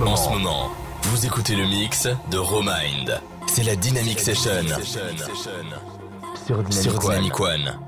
En ce moment, vous écoutez le mix de Romind. C'est la Dynamic Session sur Dynamic One.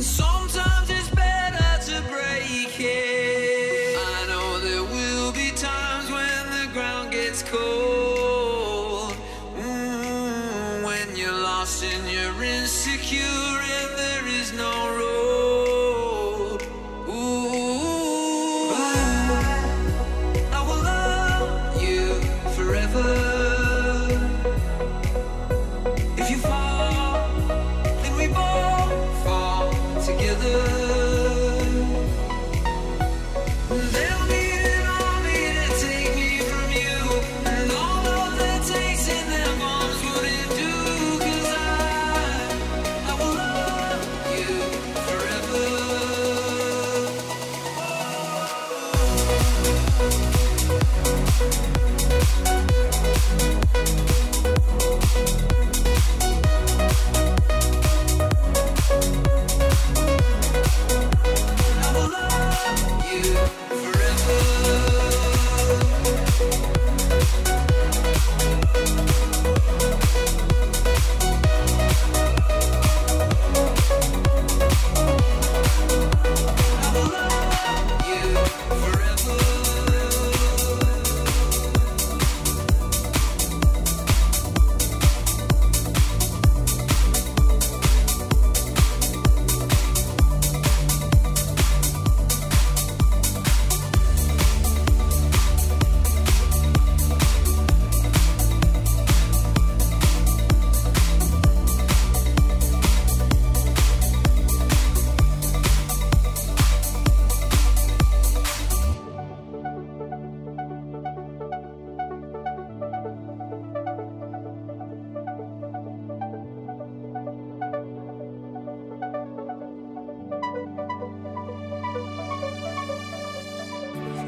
so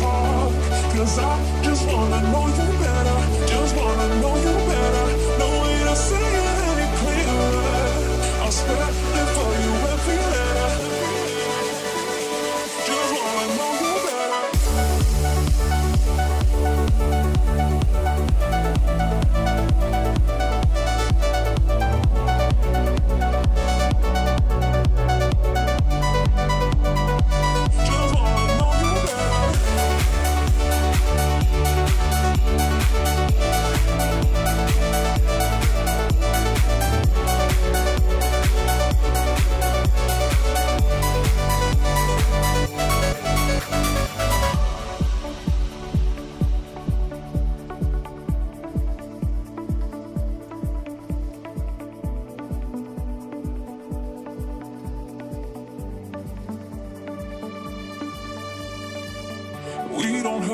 Cause I just wanna know you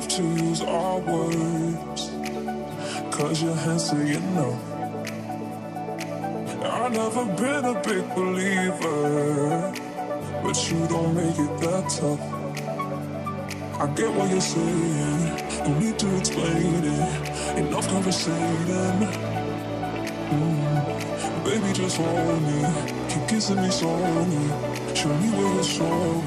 have to use our words. Cause your hands say you know. I've never been a big believer, but you don't make it that tough. I get what you're saying, no need to explain it. Enough conversating. Mm. Baby, just hold me, keep kissing me slowly. Show me where the show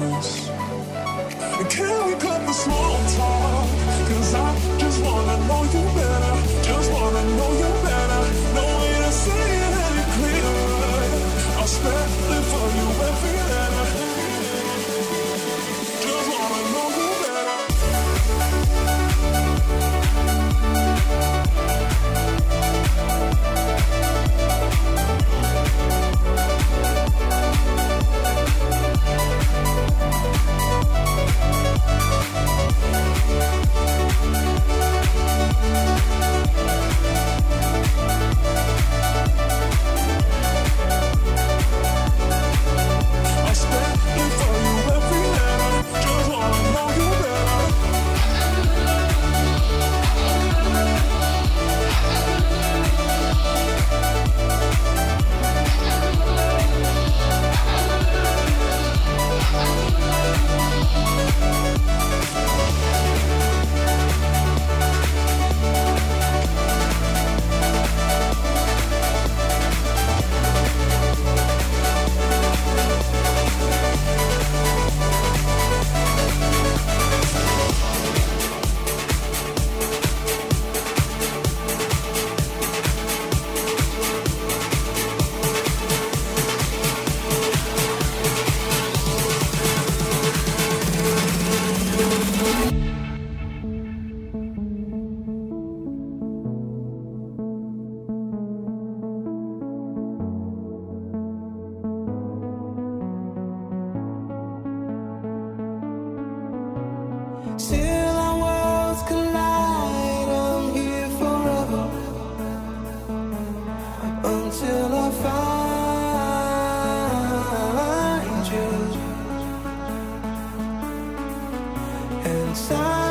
And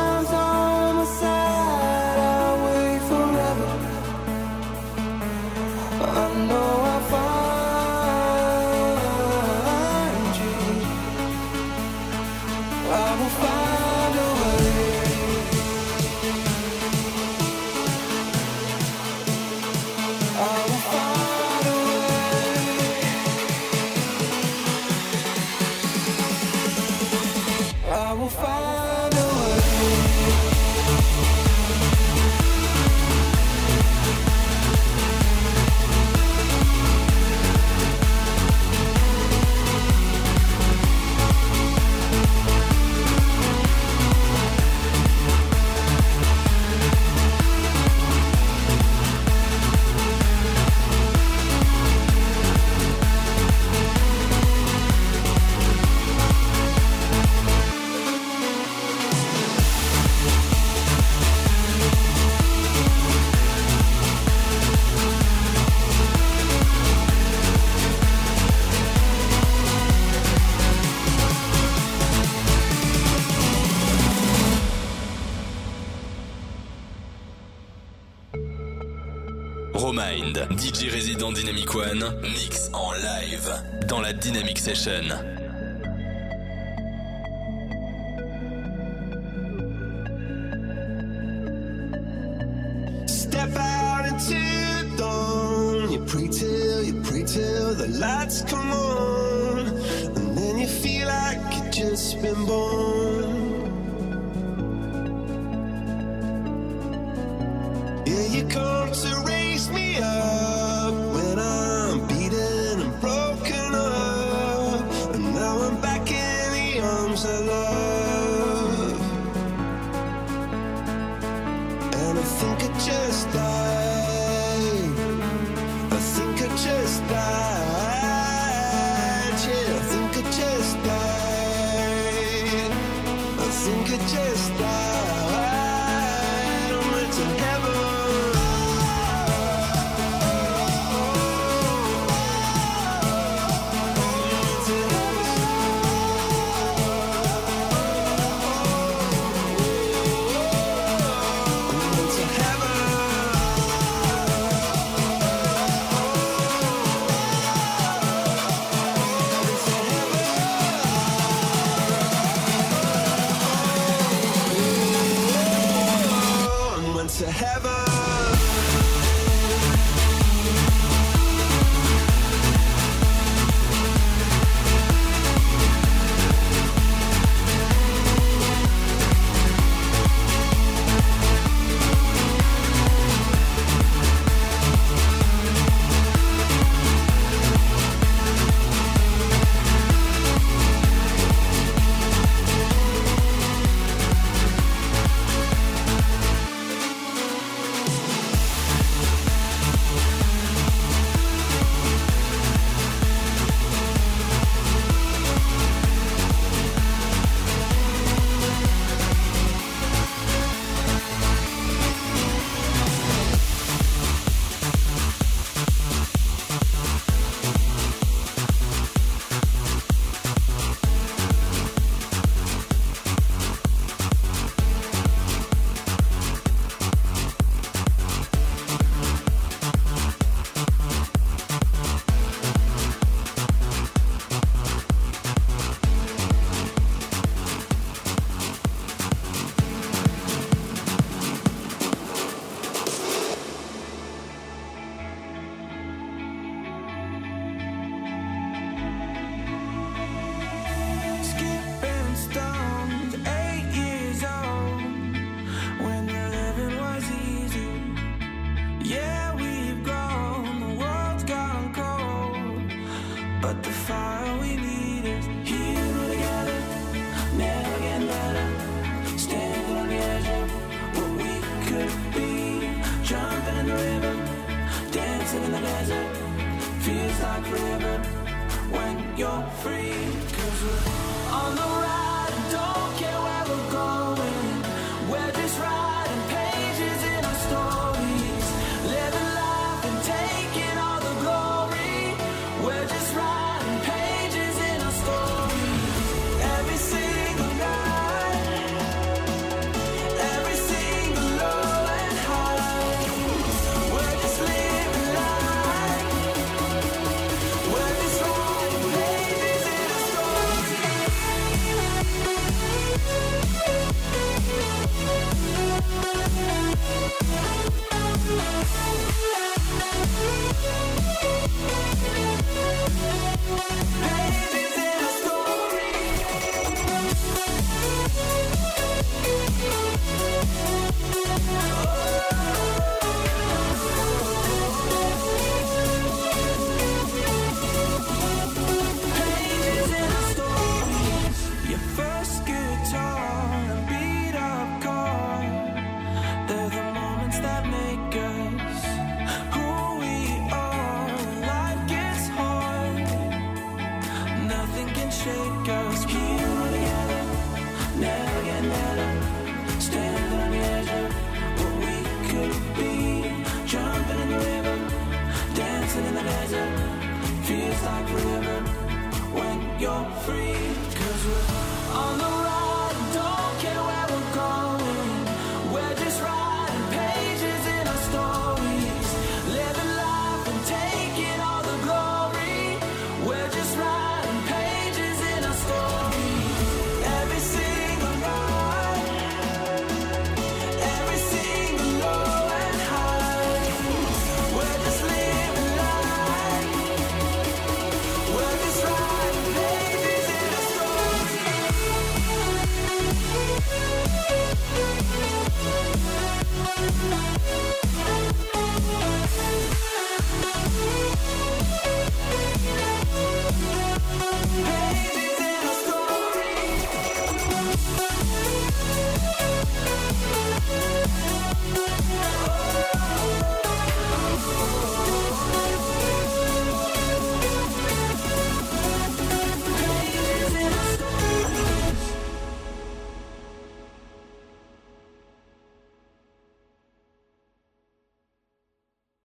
Romind, DJ résident Dynamic One, mix en live dans la Dynamic Session. Step out into dawn. You pray till, you pray till the lights come on. And then you feel like you've just been born. You're free. Cause we're on the ride